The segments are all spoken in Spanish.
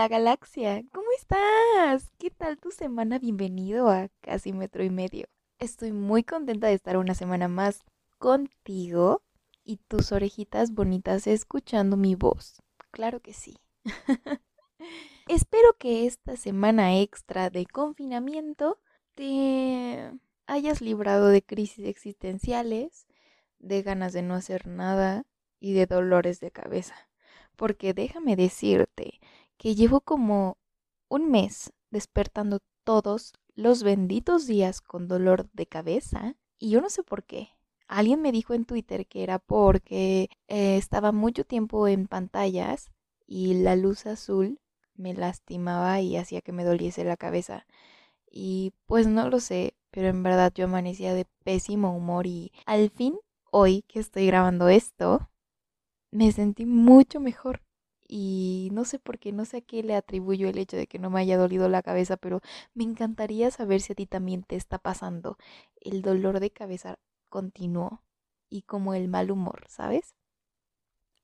Hola Galaxia, ¿cómo estás? ¿Qué tal tu semana? Bienvenido a casi metro y medio. Estoy muy contenta de estar una semana más contigo y tus orejitas bonitas escuchando mi voz. Claro que sí. Espero que esta semana extra de confinamiento te hayas librado de crisis existenciales, de ganas de no hacer nada y de dolores de cabeza. Porque déjame decirte que llevo como un mes despertando todos los benditos días con dolor de cabeza y yo no sé por qué. Alguien me dijo en Twitter que era porque eh, estaba mucho tiempo en pantallas y la luz azul me lastimaba y hacía que me doliese la cabeza. Y pues no lo sé, pero en verdad yo amanecía de pésimo humor y al fin, hoy que estoy grabando esto, me sentí mucho mejor y no sé por qué, no sé a qué le atribuyo el hecho de que no me haya dolido la cabeza, pero me encantaría saber si a ti también te está pasando el dolor de cabeza continuo y como el mal humor, ¿sabes?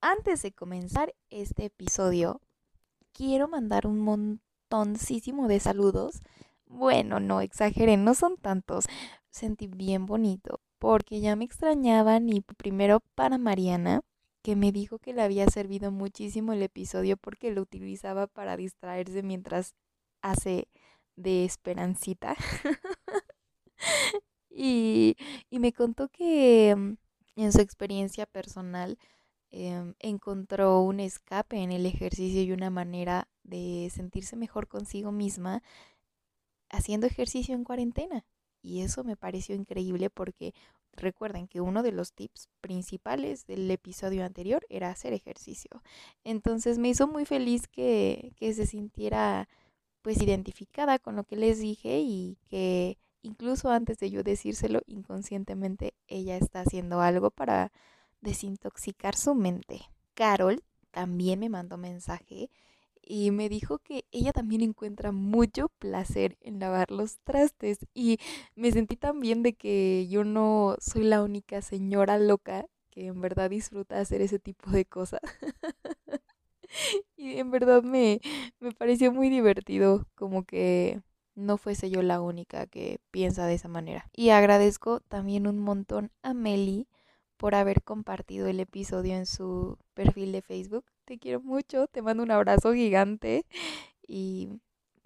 Antes de comenzar este episodio, quiero mandar un montoncísimo de saludos. Bueno, no exageren, no son tantos. Sentí bien bonito porque ya me extrañaban y primero para Mariana, que me dijo que le había servido muchísimo el episodio porque lo utilizaba para distraerse mientras hace de esperancita. y, y, me contó que mm, en su experiencia personal em, encontró un escape en el ejercicio y una manera de sentirse mejor consigo misma haciendo ejercicio en cuarentena. Y eso me pareció increíble porque Recuerden que uno de los tips principales del episodio anterior era hacer ejercicio. Entonces me hizo muy feliz que, que se sintiera pues identificada con lo que les dije y que incluso antes de yo decírselo inconscientemente ella está haciendo algo para desintoxicar su mente. Carol también me mandó mensaje y me dijo que ella también encuentra mucho placer en lavar los trastes y me sentí tan bien de que yo no soy la única señora loca que en verdad disfruta hacer ese tipo de cosas. y en verdad me, me pareció muy divertido como que no fuese yo la única que piensa de esa manera. Y agradezco también un montón a Meli por haber compartido el episodio en su perfil de Facebook. Te quiero mucho, te mando un abrazo gigante y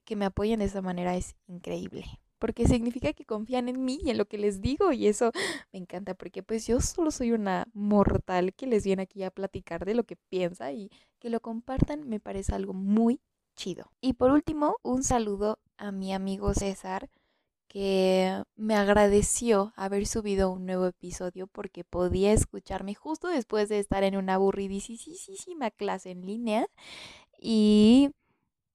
que me apoyen de esa manera es increíble. Porque significa que confían en mí y en lo que les digo y eso me encanta porque pues yo solo soy una mortal que les viene aquí a platicar de lo que piensa y que lo compartan me parece algo muy chido. Y por último, un saludo a mi amigo César que me agradeció haber subido un nuevo episodio porque podía escucharme justo después de estar en una aburridísima clase en línea y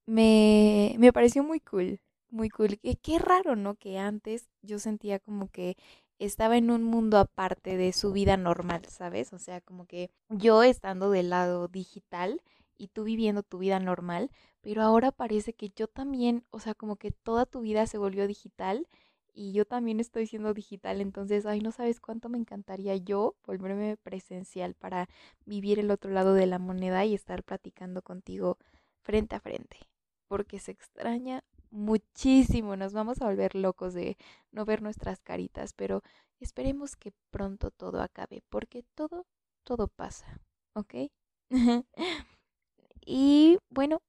me, me pareció muy cool, muy cool. Qué, qué raro, ¿no? Que antes yo sentía como que estaba en un mundo aparte de su vida normal, ¿sabes? O sea, como que yo estando del lado digital y tú viviendo tu vida normal, pero ahora parece que yo también, o sea, como que toda tu vida se volvió digital y yo también estoy siendo digital, entonces, ay, no sabes cuánto me encantaría yo volverme presencial para vivir el otro lado de la moneda y estar platicando contigo frente a frente, porque se extraña muchísimo, nos vamos a volver locos de no ver nuestras caritas, pero esperemos que pronto todo acabe, porque todo, todo pasa, ¿ok? Y bueno,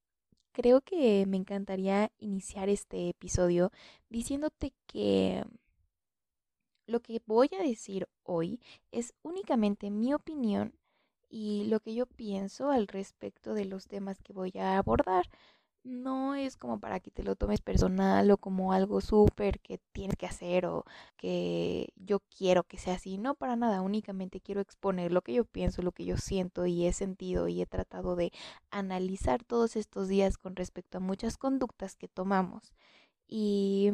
creo que me encantaría iniciar este episodio diciéndote que lo que voy a decir hoy es únicamente mi opinión y lo que yo pienso al respecto de los temas que voy a abordar no es como para que te lo tomes personal o como algo súper que tienes que hacer o que yo quiero que sea así. No, para nada, únicamente quiero exponer lo que yo pienso, lo que yo siento y he sentido y he tratado de analizar todos estos días con respecto a muchas conductas que tomamos. Y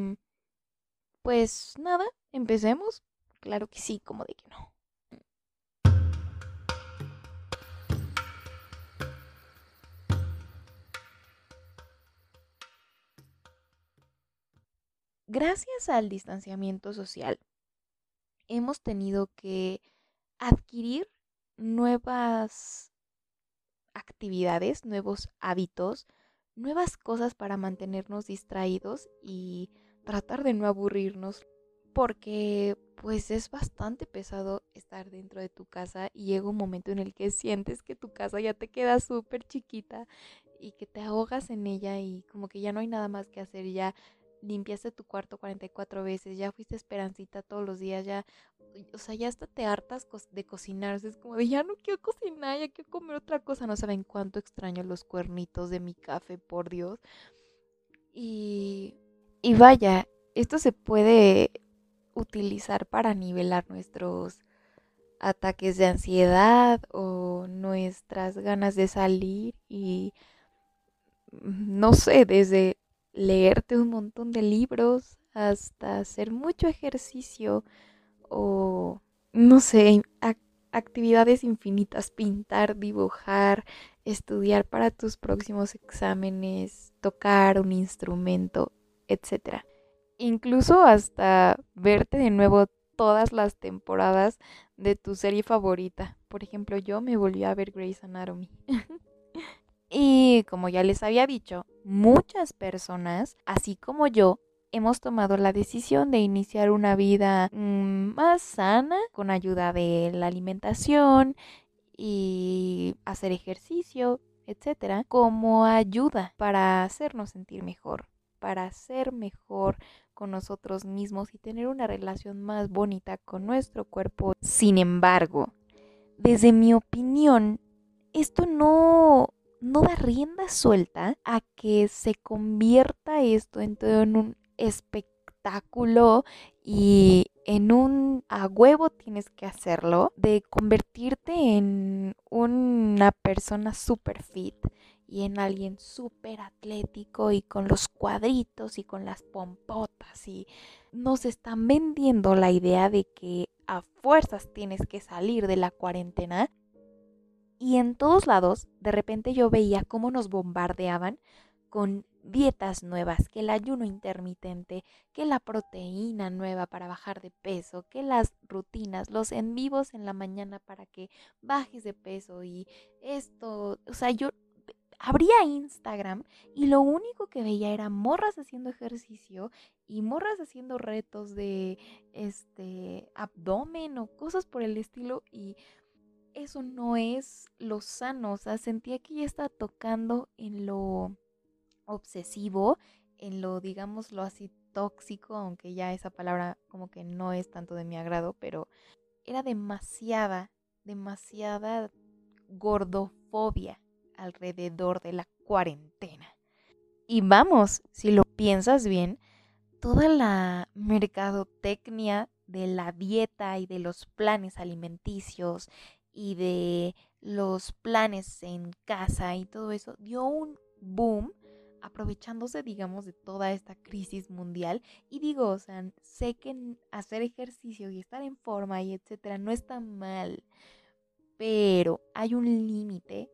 pues nada, empecemos. Claro que sí, como de que no. Gracias al distanciamiento social, hemos tenido que adquirir nuevas actividades, nuevos hábitos, nuevas cosas para mantenernos distraídos y tratar de no aburrirnos porque pues es bastante pesado estar dentro de tu casa y llega un momento en el que sientes que tu casa ya te queda súper chiquita y que te ahogas en ella y como que ya no hay nada más que hacer, ya limpiaste tu cuarto 44 veces, ya fuiste esperancita todos los días, ya, o sea, ya hasta te hartas de cocinar, es como de ya no quiero cocinar, ya quiero comer otra cosa, no saben cuánto extraño los cuernitos de mi café, por Dios. Y, y vaya, esto se puede utilizar para nivelar nuestros ataques de ansiedad o nuestras ganas de salir y no sé, desde leerte un montón de libros hasta hacer mucho ejercicio o no sé, actividades infinitas, pintar, dibujar, estudiar para tus próximos exámenes, tocar un instrumento, etc incluso hasta verte de nuevo todas las temporadas de tu serie favorita. Por ejemplo, yo me volví a ver Grey's Anatomy. y como ya les había dicho, muchas personas, así como yo, hemos tomado la decisión de iniciar una vida mm, más sana con ayuda de la alimentación y hacer ejercicio, etcétera, como ayuda para hacernos sentir mejor, para ser mejor con nosotros mismos y tener una relación más bonita con nuestro cuerpo. Sin embargo, desde mi opinión, esto no, no da rienda suelta a que se convierta esto en todo en un espectáculo y en un a huevo tienes que hacerlo de convertirte en una persona super fit y en alguien súper atlético y con los cuadritos y con las pompotas y nos están vendiendo la idea de que a fuerzas tienes que salir de la cuarentena y en todos lados de repente yo veía cómo nos bombardeaban con dietas nuevas, que el ayuno intermitente, que la proteína nueva para bajar de peso, que las rutinas, los en vivos en la mañana para que bajes de peso y esto, o sea, yo abría Instagram y lo único que veía era morras haciendo ejercicio y morras haciendo retos de este abdomen o cosas por el estilo y eso no es lo sano, o sea, sentía que ya estaba tocando en lo obsesivo, en lo digámoslo así tóxico, aunque ya esa palabra como que no es tanto de mi agrado, pero era demasiada, demasiada gordofobia alrededor de la cuarentena. Y vamos, si lo piensas bien, toda la mercadotecnia de la dieta y de los planes alimenticios y de los planes en casa y todo eso dio un boom aprovechándose, digamos, de toda esta crisis mundial. Y digo, o sea, sé que hacer ejercicio y estar en forma y etcétera no está mal, pero hay un límite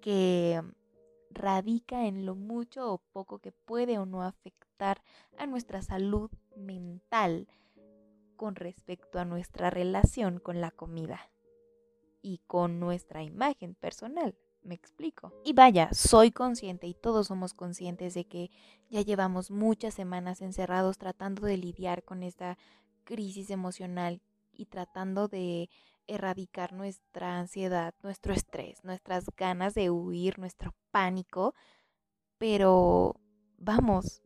que radica en lo mucho o poco que puede o no afectar a nuestra salud mental con respecto a nuestra relación con la comida y con nuestra imagen personal. Me explico. Y vaya, soy consciente y todos somos conscientes de que ya llevamos muchas semanas encerrados tratando de lidiar con esta crisis emocional y tratando de erradicar nuestra ansiedad, nuestro estrés, nuestras ganas de huir, nuestro pánico, pero vamos,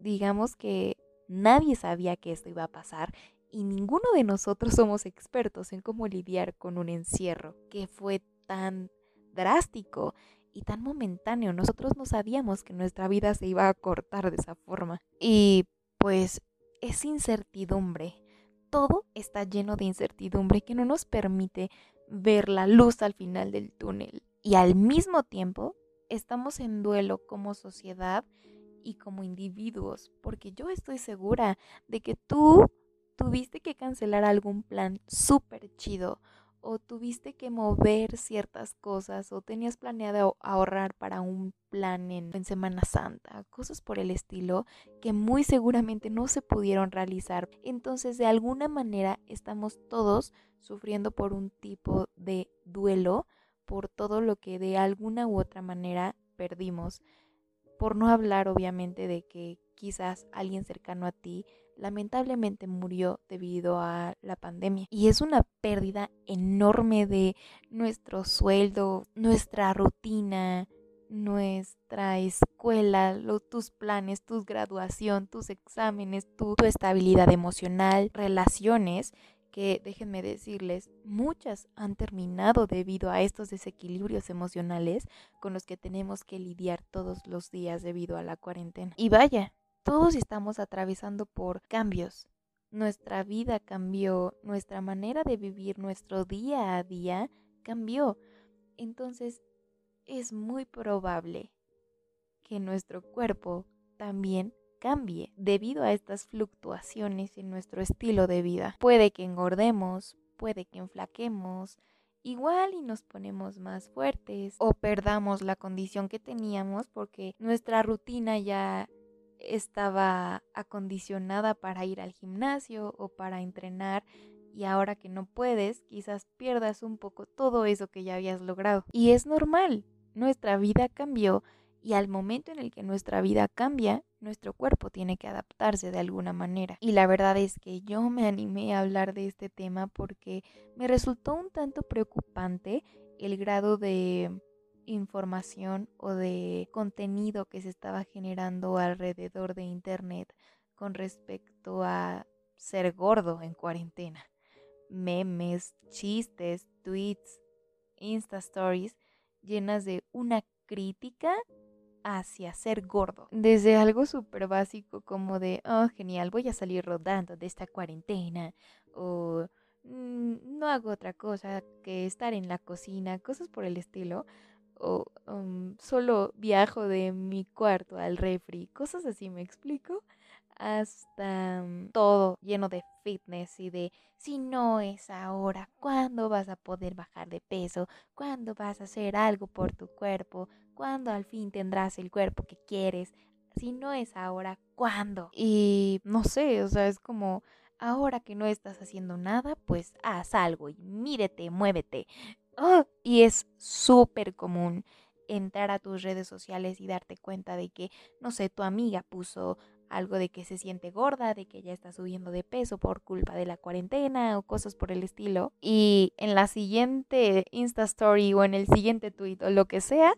digamos que nadie sabía que esto iba a pasar y ninguno de nosotros somos expertos en cómo lidiar con un encierro que fue tan drástico y tan momentáneo. Nosotros no sabíamos que nuestra vida se iba a cortar de esa forma. Y pues es incertidumbre todo está lleno de incertidumbre que no nos permite ver la luz al final del túnel. Y al mismo tiempo estamos en duelo como sociedad y como individuos, porque yo estoy segura de que tú tuviste que cancelar algún plan súper chido o tuviste que mover ciertas cosas o tenías planeado ahorrar para un plan en, Semana Santa, cosas por el estilo que muy seguramente no se pudieron realizar. Entonces de alguna manera estamos todos sufriendo por un tipo de duelo por todo lo que de alguna u otra manera perdimos. Por no hablar obviamente de que quizás alguien cercano a ti lamentablemente murió debido a la pandemia. Y es una pérdida enorme de nuestro sueldo, nuestra rutina, nuestra escuela, tus planes, tu graduación, tus exámenes, tu, tu estabilidad emocional, relaciones que déjenme decirles, muchas han terminado debido a estos desequilibrios emocionales con los que tenemos que lidiar todos los días debido a la cuarentena. Y vaya, todos estamos atravesando por cambios. Nuestra vida cambió, nuestra manera de vivir nuestro día a día cambió. Entonces, es muy probable que nuestro cuerpo también cambie debido a estas fluctuaciones en nuestro estilo de vida. Puede que engordemos, puede que enflaquemos, igual y nos ponemos más fuertes o perdamos la condición que teníamos porque nuestra rutina ya estaba acondicionada para ir al gimnasio o para entrenar y ahora que no puedes, quizás pierdas un poco todo eso que ya habías logrado. Y es normal, nuestra vida cambió y al momento en el que nuestra vida cambia, nuestro cuerpo tiene que adaptarse de alguna manera. Y la verdad es que yo me animé a hablar de este tema porque me resultó un tanto preocupante el grado de información o de contenido que se estaba generando alrededor de Internet con respecto a ser gordo en cuarentena. Memes, chistes, tweets, Insta Stories llenas de una crítica hacia ser gordo. Desde algo súper básico como de, oh, genial, voy a salir rodando de esta cuarentena. O mm, no hago otra cosa que estar en la cocina, cosas por el estilo. O um, solo viajo de mi cuarto al refri, cosas así, ¿me explico? hasta mm, todo lleno de fitness y de si no es ahora, ¿cuándo vas a poder bajar de peso? ¿Cuándo vas a hacer algo por tu cuerpo? ¿Cuándo al fin tendrás el cuerpo que quieres? Si no es ahora, ¿cuándo? Y no sé, o sea, es como ahora que no estás haciendo nada, pues haz algo y mírete, muévete. ¡Ah! y es súper común entrar a tus redes sociales y darte cuenta de que, no sé, tu amiga puso algo de que se siente gorda, de que ya está subiendo de peso por culpa de la cuarentena o cosas por el estilo. Y en la siguiente Insta Story o en el siguiente tweet o lo que sea,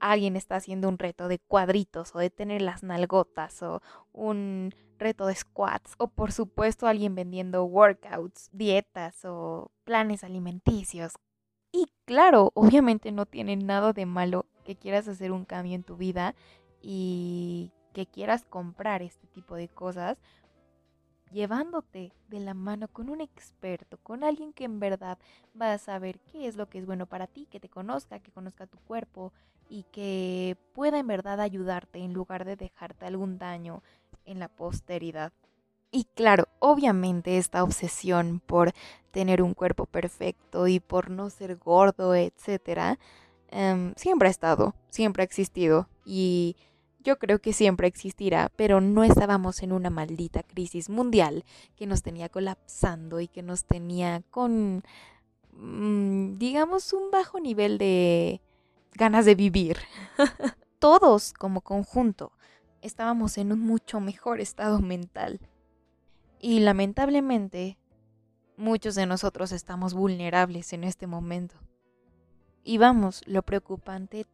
alguien está haciendo un reto de cuadritos o de tener las nalgotas o un reto de squats o por supuesto alguien vendiendo workouts, dietas o planes alimenticios. Y claro, obviamente no tiene nada de malo que quieras hacer un cambio en tu vida y que quieras comprar este tipo de cosas, llevándote de la mano con un experto, con alguien que en verdad va a saber qué es lo que es bueno para ti, que te conozca, que conozca tu cuerpo y que pueda en verdad ayudarte en lugar de dejarte algún daño en la posteridad. Y claro, obviamente esta obsesión por tener un cuerpo perfecto y por no ser gordo, etcétera, em, siempre ha estado, siempre ha existido y yo creo que siempre existirá, pero no estábamos en una maldita crisis mundial que nos tenía colapsando y que nos tenía con, mm, digamos, un bajo nivel de ganas de vivir. Todos como conjunto estábamos en un mucho mejor estado mental. Y lamentablemente, muchos de nosotros estamos vulnerables en este momento. Y vamos, lo preocupante,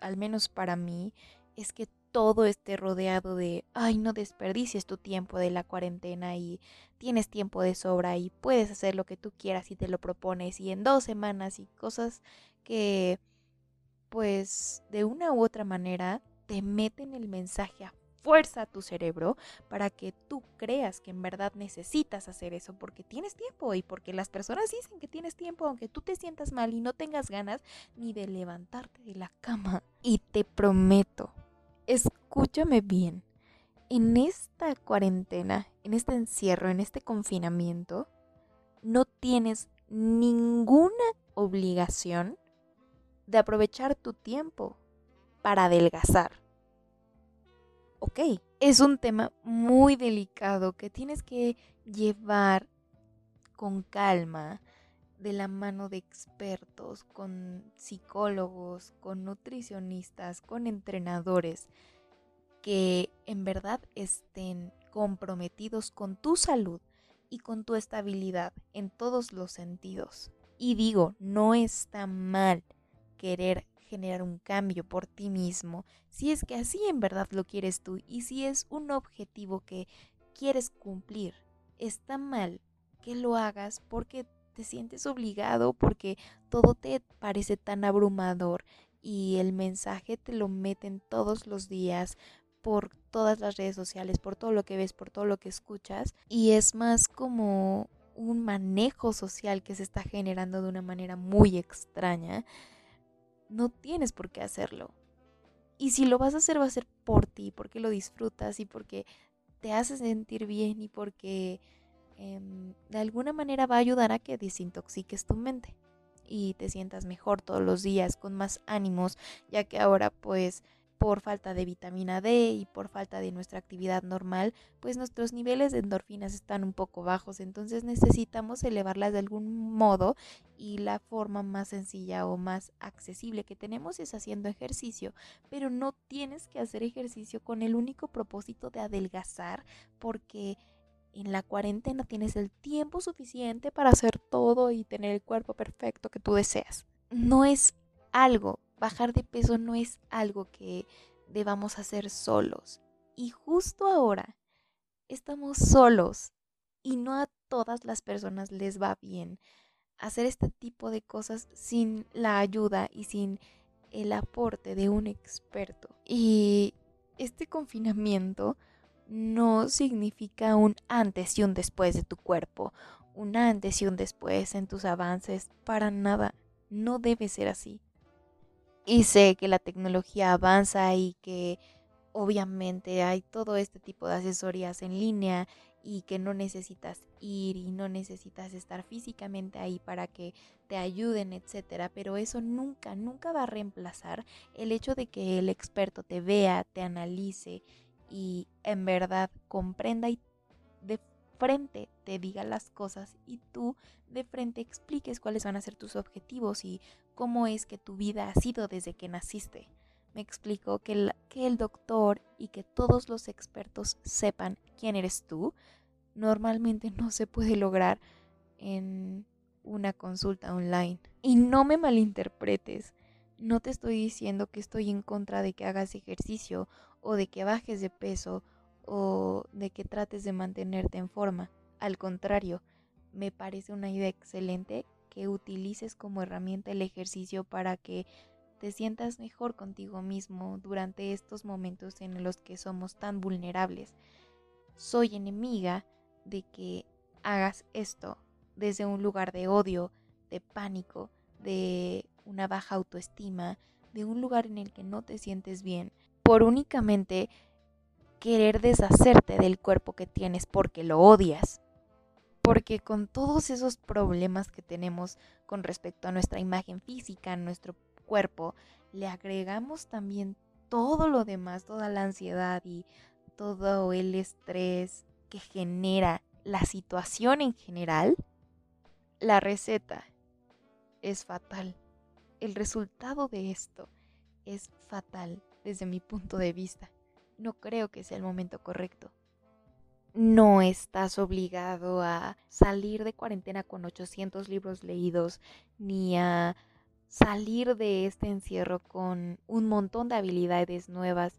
al menos para mí, es que todo esté rodeado de, ay, no desperdicies tu tiempo de la cuarentena y tienes tiempo de sobra y puedes hacer lo que tú quieras y te lo propones y en dos semanas y cosas que, pues, de una u otra manera te meten el mensaje a fuerza a tu cerebro para que tú creas que en verdad necesitas hacer eso porque tienes tiempo y porque las personas dicen que tienes tiempo aunque tú te sientas mal y no tengas ganas ni de levantarte de la cama. Y te prometo escúchame bien, en esta cuarentena, en este encierro, en este confinamiento, no tienes ninguna obligación de aprovechar tu tiempo para adelgazar. Ok, es un tema muy delicado que tienes que llevar con calma, de la mano de expertos, con psicólogos, con nutricionistas, con entrenadores que en verdad estén comprometidos con tu salud y con tu estabilidad en todos los sentidos. Y digo, no está mal querer generar un cambio por ti mismo, si es que así en verdad lo quieres tú y si es un objetivo que quieres cumplir. Está mal que lo hagas porque te sientes obligado, porque todo te parece tan abrumador y el mensaje te lo meten todos los días por todas las redes sociales, por todo lo que ves, por todo lo que escuchas y es más como un manejo social que se está generando de una manera muy extraña no tienes por qué hacerlo. Y si lo vas a hacer, va a ser por ti, porque lo disfrutas y porque te hace sentir bien y porque em, de alguna manera va a ayudar a que desintoxiques tu mente y te sientas mejor todos los días, con más ánimos, ya que ahora pues por falta de vitamina D y por falta de nuestra actividad normal, pues nuestros niveles de endorfinas están un poco bajos, entonces necesitamos elevarlas de algún modo y la forma más sencilla o más accesible que tenemos es haciendo ejercicio, pero no tienes que hacer ejercicio con el único propósito de adelgazar porque en la cuarentena tienes el tiempo suficiente para hacer todo y tener el cuerpo perfecto que tú deseas. No es algo bajar de peso no es algo que debamos hacer solos. Y justo ahora estamos solos y no a todas las personas les va bien hacer este tipo de cosas sin la ayuda y sin el aporte de un experto. Y este confinamiento no significa un antes y un después de tu cuerpo, un antes y un después en tus avances, para nada. No debe ser así. Y sé que la tecnología avanza y que obviamente hay todo este tipo de asesorías en línea y que no necesitas ir y no necesitas estar físicamente ahí para que te ayuden, etcétera, pero eso nunca, nunca va a reemplazar el hecho de que el experto te vea, te analice y en verdad comprenda y frente te diga las cosas y tú de frente expliques cuáles van a ser tus objetivos y cómo es que tu vida ha sido desde que naciste. Me explico que el, que el doctor y que todos los expertos sepan quién eres tú, normalmente no se puede lograr en una consulta online. Y no me malinterpretes, no te estoy diciendo que estoy en contra de que hagas ejercicio o de que bajes de peso o de que trates de mantenerte en forma. Al contrario, me parece una idea excelente que utilices como herramienta el ejercicio para que te sientas mejor contigo mismo durante estos momentos en los que somos tan vulnerables. Soy enemiga de que hagas esto desde un lugar de odio, de pánico, de una baja autoestima, de un lugar en el que no te sientes bien, por únicamente querer deshacerte del cuerpo que tienes porque lo odias. Porque con todos esos problemas que tenemos con respecto a nuestra imagen física, nuestro cuerpo, le agregamos también todo lo demás, toda la ansiedad y todo el estrés que genera la situación en general, la receta es fatal. El resultado de esto es fatal desde mi punto de vista no creo que sea el momento correcto. No estás obligado a salir de cuarentena con 800 libros leídos, ni a salir de este encierro con un montón de habilidades nuevas,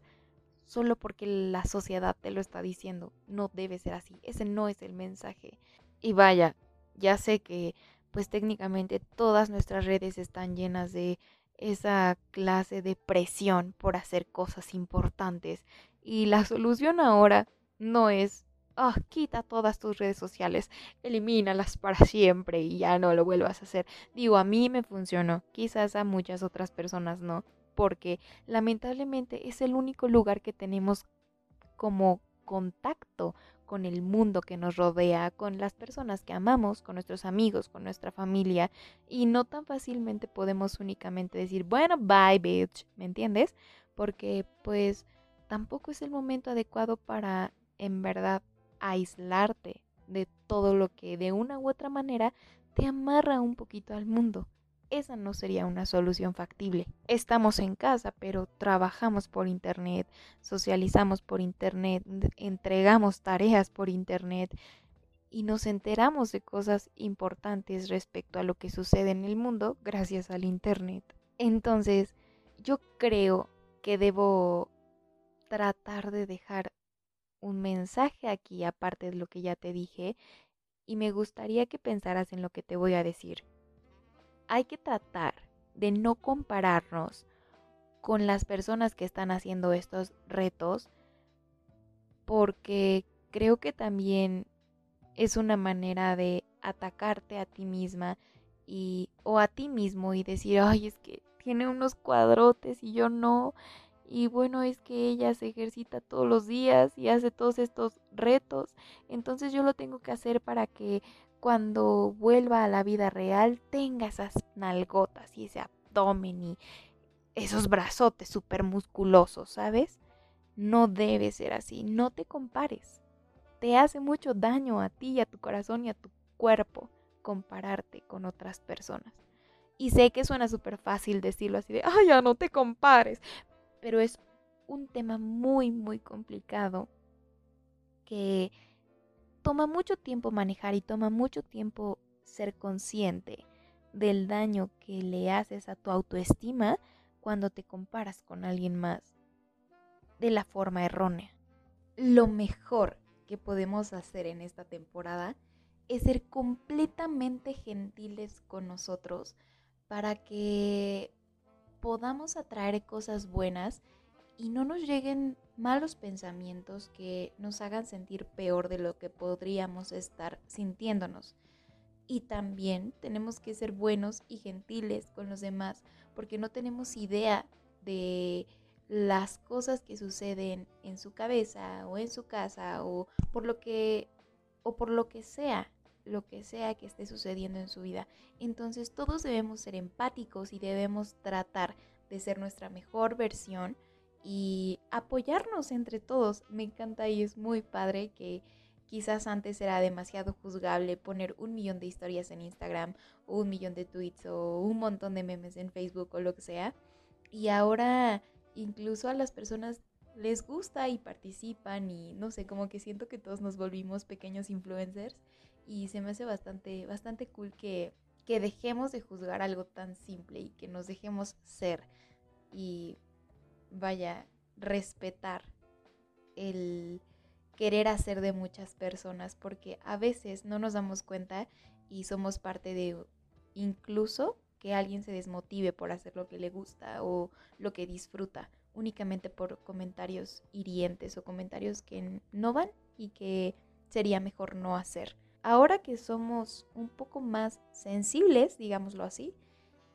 solo porque la sociedad te lo está diciendo. No debe ser así. Ese no es el mensaje. Y vaya, ya sé que pues técnicamente todas nuestras redes están llenas de esa clase de presión por hacer cosas importantes y la solución ahora no es, ah, quita todas tus redes sociales, elimínalas para siempre y ya no lo vuelvas a hacer. Digo, a mí me funcionó, quizás a muchas otras personas no, porque lamentablemente es el único lugar que tenemos como contacto con el mundo que nos rodea, con las personas que amamos, con nuestros amigos, con nuestra familia, y no tan fácilmente podemos únicamente decir, bueno, bye, bitch, ¿me entiendes? Porque pues tampoco es el momento adecuado para en verdad aislarte de todo lo que de una u otra manera te amarra un poquito al mundo. Esa no sería una solución factible. Estamos en casa, pero trabajamos por internet, socializamos por internet, entregamos tareas por internet y nos enteramos de cosas importantes respecto a lo que sucede en el mundo gracias al internet. Entonces, yo creo que debo tratar de dejar un mensaje aquí, aparte de lo que ya te dije, y me gustaría que pensaras en lo que te voy a decir. Hay que tratar de no compararnos con las personas que están haciendo estos retos, porque creo que también es una manera de atacarte a ti misma y o a ti mismo y decir, "Ay, es que tiene unos cuadrotes y yo no." Y bueno, es que ella se ejercita todos los días y hace todos estos retos. Entonces yo lo tengo que hacer para que cuando vuelva a la vida real tenga esas nalgotas y ese abdomen y esos brazotes súper musculosos, ¿sabes? No debe ser así. No te compares. Te hace mucho daño a ti y a tu corazón y a tu cuerpo compararte con otras personas. Y sé que suena súper fácil decirlo así de, ay, ya no te compares pero es un tema muy, muy complicado que toma mucho tiempo manejar y toma mucho tiempo ser consciente del daño que le haces a tu autoestima cuando te comparas con alguien más de la forma errónea. Lo mejor que podemos hacer en esta temporada es ser completamente gentiles con nosotros para que podamos atraer cosas buenas y no nos lleguen malos pensamientos que nos hagan sentir peor de lo que podríamos estar sintiéndonos. Y también tenemos que ser buenos y gentiles con los demás porque no tenemos idea de las cosas que suceden en su cabeza o en su casa o por lo que o por lo que sea lo que sea que esté sucediendo en su vida. Entonces todos debemos ser empáticos y debemos tratar de ser nuestra mejor versión y apoyarnos entre todos. Me encanta y es muy padre que quizás antes era demasiado juzgable poner un millón de historias en Instagram o un millón de tweets o un montón de memes en Facebook o lo que sea. Y ahora incluso a las personas les gusta y participan y no sé, como que siento que todos nos volvimos pequeños influencers y se me hace bastante, bastante cool que, que dejemos de juzgar algo tan simple y que nos dejemos ser y vaya, respetar el querer hacer de muchas personas porque a veces no nos damos cuenta y somos parte de incluso que alguien se desmotive por hacer lo que le gusta o lo que disfruta únicamente por comentarios hirientes o comentarios que no van y que sería mejor no hacer. Ahora que somos un poco más sensibles, digámoslo así,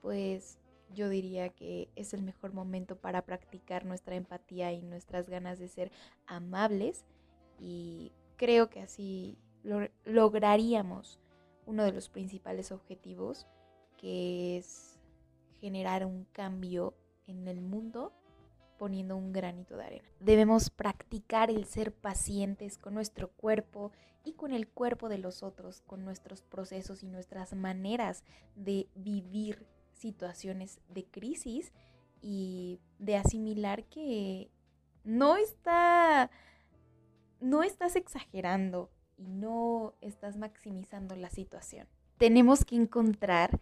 pues yo diría que es el mejor momento para practicar nuestra empatía y nuestras ganas de ser amables y creo que así lograríamos uno de los principales objetivos que es generar un cambio en el mundo poniendo un granito de arena. Debemos practicar el ser pacientes con nuestro cuerpo y con el cuerpo de los otros, con nuestros procesos y nuestras maneras de vivir situaciones de crisis y de asimilar que no está no estás exagerando y no estás maximizando la situación. Tenemos que encontrar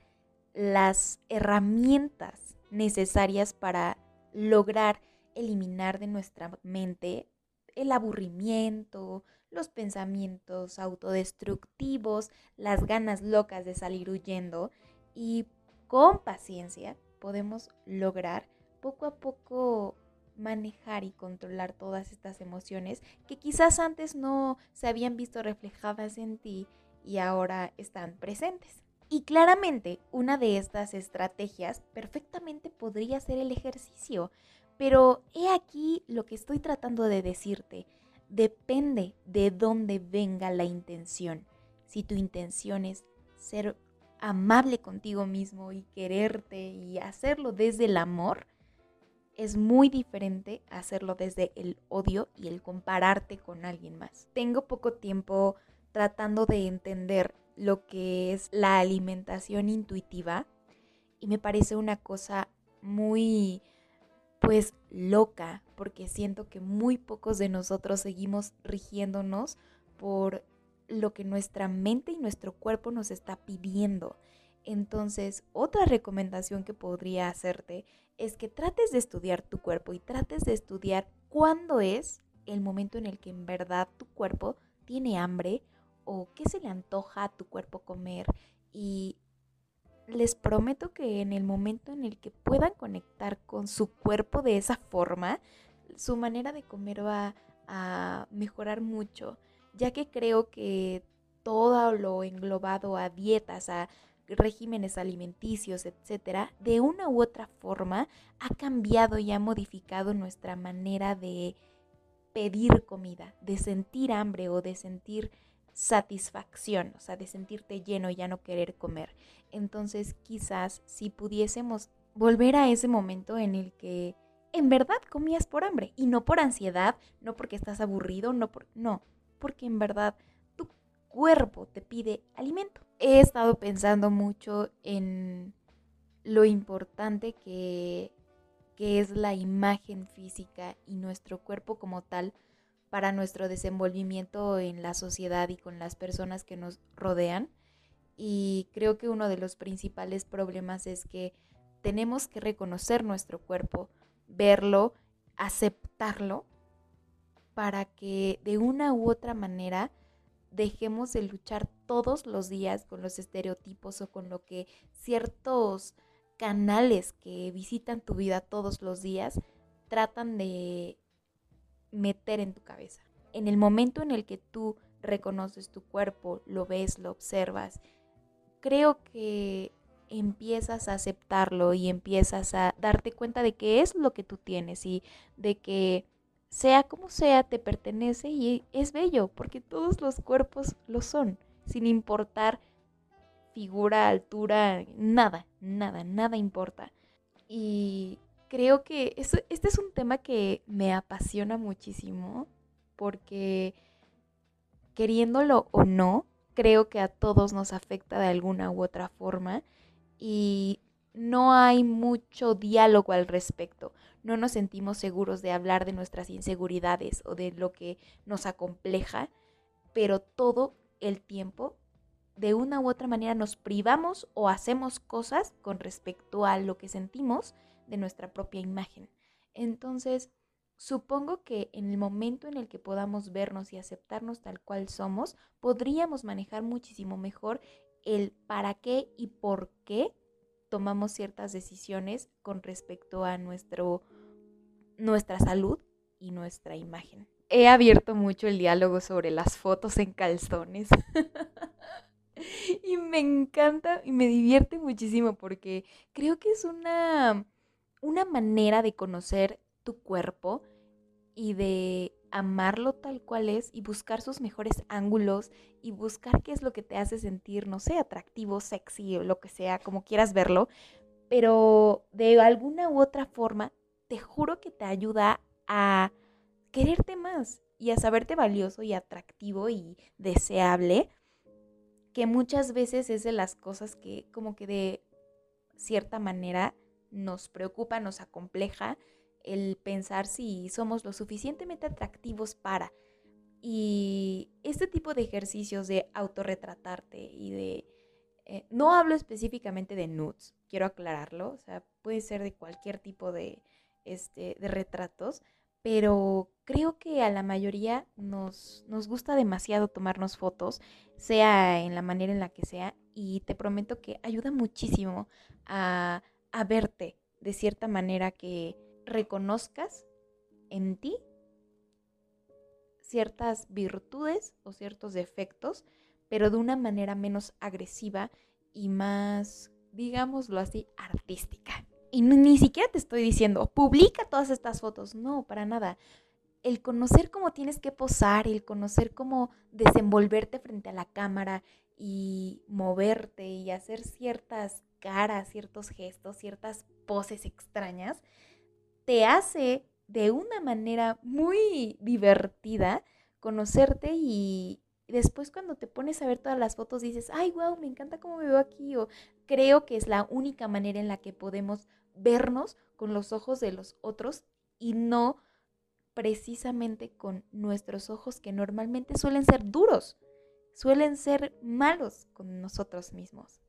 las herramientas necesarias para lograr eliminar de nuestra mente el aburrimiento, los pensamientos autodestructivos, las ganas locas de salir huyendo y con paciencia podemos lograr poco a poco manejar y controlar todas estas emociones que quizás antes no se habían visto reflejadas en ti y ahora están presentes. Y claramente una de estas estrategias perfectamente podría ser el ejercicio, pero he aquí lo que estoy tratando de decirte. Depende de dónde venga la intención. Si tu intención es ser amable contigo mismo y quererte y hacerlo desde el amor, es muy diferente hacerlo desde el odio y el compararte con alguien más. Tengo poco tiempo tratando de entender lo que es la alimentación intuitiva y me parece una cosa muy pues loca porque siento que muy pocos de nosotros seguimos rigiéndonos por lo que nuestra mente y nuestro cuerpo nos está pidiendo. Entonces, otra recomendación que podría hacerte es que trates de estudiar tu cuerpo y trates de estudiar cuándo es el momento en el que en verdad tu cuerpo tiene hambre o qué se le antoja a tu cuerpo comer y les prometo que en el momento en el que puedan conectar con su cuerpo de esa forma, su manera de comer va a mejorar mucho, ya que creo que todo lo englobado a dietas, a regímenes alimenticios, etcétera, de una u otra forma ha cambiado y ha modificado nuestra manera de pedir comida, de sentir hambre o de sentir satisfacción, o sea, de sentirte lleno y ya no querer comer. Entonces, quizás si pudiésemos volver a ese momento en el que en verdad comías por hambre y no por ansiedad, no porque estás aburrido, no por no, porque en verdad tu cuerpo te pide alimento. He estado pensando mucho en lo importante que que es la imagen física y nuestro cuerpo como tal para nuestro desenvolvimiento en la sociedad y con las personas que nos rodean. Y creo que uno de los principales problemas es que tenemos que reconocer nuestro cuerpo, verlo, aceptarlo, para que de una u otra manera dejemos de luchar todos los días con los estereotipos o con lo que ciertos canales que visitan tu vida todos los días tratan de meter en tu cabeza. En el momento en el que tú reconoces tu cuerpo, lo ves, lo observas, creo que empiezas a aceptarlo y empiezas a darte cuenta de que es lo que tú tienes y de que sea como sea te pertenece y es bello porque todos los cuerpos lo son, sin importar figura, altura, nada, nada, nada importa. Y creo que este es un tema que me apasiona muchísimo porque queriéndolo o no, creo que a todos nos afecta de alguna u otra forma y no hay mucho diálogo al respecto. No nos sentimos seguros de hablar de nuestras inseguridades o de lo que nos acompleja, pero todo el tiempo, de una u otra manera, nos privamos o hacemos cosas con respecto a lo que sentimos de nuestra propia imagen. Entonces, supongo que en el momento en el que podamos vernos y aceptarnos tal cual somos, podríamos manejar muchísimo mejor el para qué y por qué tomamos ciertas decisiones con respecto a nuestro, nuestra salud y nuestra imagen. He abierto mucho el diálogo sobre las fotos en calzones. y me encanta y me divierte muchísimo porque creo que es una una manera de conocer tu cuerpo y de amarlo tal cual es y buscar sus mejores ángulos y buscar qué es lo que te hace sentir, no sé, atractivo, sexy o lo que sea, como quieras verlo, pero de alguna u otra forma, te juro que te ayuda a quererte más y a saberte valioso y atractivo y deseable, que muchas veces es de las cosas que como que de cierta manera nos preocupa, nos acompleja el pensar si somos lo suficientemente atractivos para. Y este tipo de ejercicios de autorretratarte y de... Eh, no hablo específicamente de nudes, quiero aclararlo, o sea, puede ser de cualquier tipo de, este, de retratos, pero creo que a la mayoría nos, nos gusta demasiado tomarnos fotos, sea en la manera en la que sea, y te prometo que ayuda muchísimo a a verte de cierta manera que reconozcas en ti ciertas virtudes o ciertos defectos, pero de una manera menos agresiva y más, digámoslo así, artística. Y ni siquiera te estoy diciendo, publica todas estas fotos, no, para nada. El conocer cómo tienes que posar, el conocer cómo desenvolverte frente a la cámara y moverte y hacer ciertas caras, ciertos gestos, ciertas poses extrañas, te hace de una manera muy divertida conocerte y después cuando te pones a ver todas las fotos dices, ay, wow, me encanta cómo me veo aquí, o creo que es la única manera en la que podemos vernos con los ojos de los otros y no precisamente con nuestros ojos que normalmente suelen ser duros, suelen ser malos con nosotros mismos.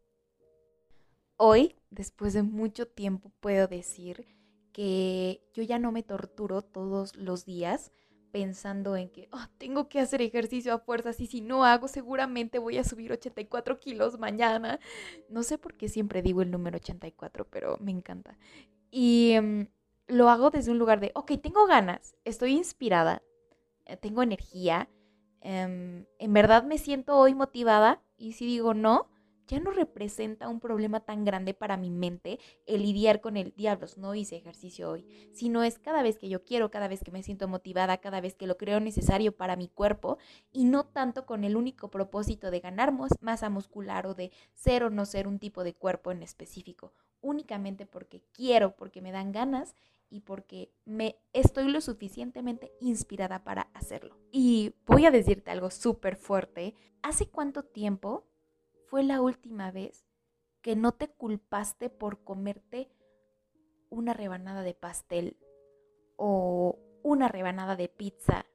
Hoy, después de mucho tiempo, puedo decir que yo ya no me torturo todos los días pensando en que oh, tengo que hacer ejercicio a fuerzas y si no hago seguramente voy a subir 84 kilos mañana. No sé por qué siempre digo el número 84, pero me encanta. Y em, lo hago desde un lugar de, ok, tengo ganas, estoy inspirada, eh, tengo energía, em, en verdad me siento hoy motivada y si digo no, ya no representa un problema tan grande para mi mente el lidiar con el diablos, no hice ejercicio hoy, sino es cada vez que yo quiero, cada vez que me siento motivada, cada vez que lo creo necesario para mi cuerpo y no tanto con el único propósito de ganar masa muscular o de ser o no ser un tipo de cuerpo en específico, únicamente porque quiero, porque me dan ganas y porque me estoy lo suficientemente inspirada para hacerlo. Y voy a decirte algo súper fuerte. ¿Hace cuánto tiempo fue la última vez que no te culpaste por comerte una rebanada de pastel o una rebanada de pizza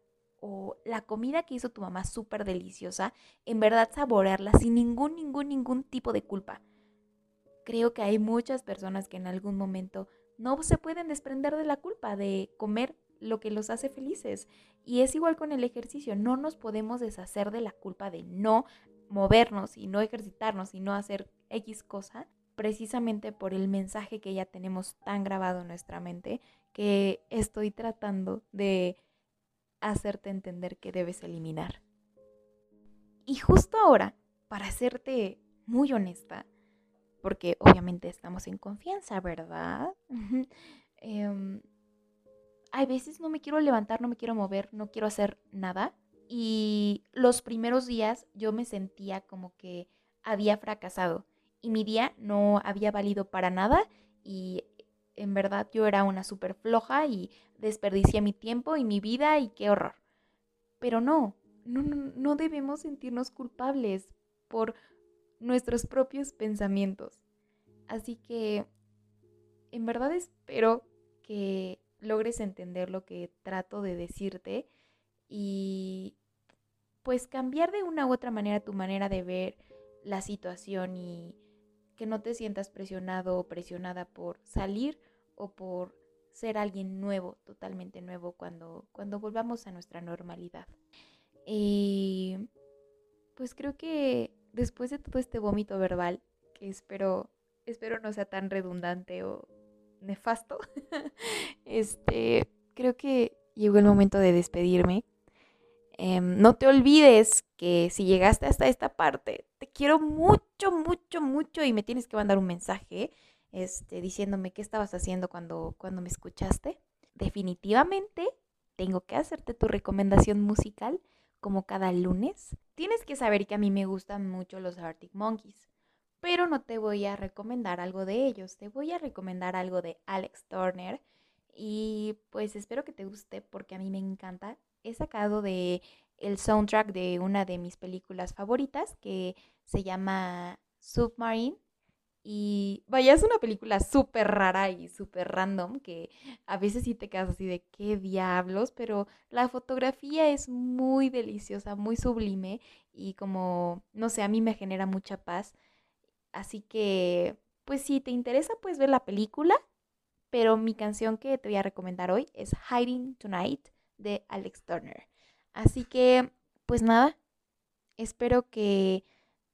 o la comida que hizo tu mamá súper deliciosa, en verdad saborearla sin ningún, ningún, ningún tipo de culpa. Creo que hay muchas personas que en algún momento no se pueden desprender de la culpa de comer lo que los hace felices. Y es igual con el ejercicio, no nos podemos deshacer de la culpa de no movernos y no ejercitarnos y no hacer X cosa, precisamente por el mensaje que ya tenemos tan grabado en nuestra mente que estoy tratando de hacerte entender que debes eliminar. Y justo ahora, para serte muy honesta, porque obviamente estamos en confianza, ¿verdad? Em, hay veces no me quiero levantar, no me quiero mover, no quiero hacer nada y los primeros días yo me sentía como que había fracasado y mi día no había valido para nada y en verdad yo era una súper floja y desperdicié mi tiempo y mi vida y qué horror. Pero no, no, no debemos sentirnos culpables por nuestros propios pensamientos. Así que en verdad espero que logres entender lo que trato de decirte y pues cambiar de una u otra manera tu manera de ver la situación y que no te sientas presionado o presionada por salir o por ser alguien nuevo, totalmente nuevo cuando, cuando volvamos a nuestra normalidad. Y pues creo que después de todo este vómito verbal, que espero, espero no sea tan redundante o nefasto, este, creo que llegó el momento de despedirme. Em, no te olvides que si llegaste hasta esta parte, te quiero mucho, mucho, mucho y me tienes que mandar un mensaje este, diciéndome qué estabas haciendo cuando, cuando me escuchaste. Definitivamente tengo que hacerte tu recomendación musical como cada lunes. Tienes que saber que a mí me gustan mucho los Arctic Monkeys, pero no te voy a recomendar algo de ellos, te voy a recomendar algo de Alex Turner y pues espero que te guste porque a mí me encanta he sacado de el soundtrack de una de mis películas favoritas que se llama Submarine. Y vaya, es una película súper rara y súper random que a veces sí te quedas así de qué diablos, pero la fotografía es muy deliciosa, muy sublime y como, no sé, a mí me genera mucha paz. Así que, pues si te interesa, puedes ver la película, pero mi canción que te voy a recomendar hoy es Hiding Tonight de Alex Turner. Así que, pues nada, espero que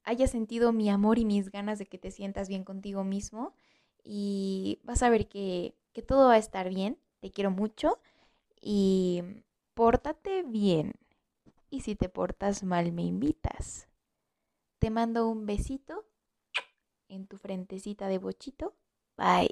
hayas sentido mi amor y mis ganas de que te sientas bien contigo mismo y vas a ver que, que todo va a estar bien. Te quiero mucho y pórtate bien. Y si te portas mal, me invitas. Te mando un besito en tu frentecita de bochito. Bye.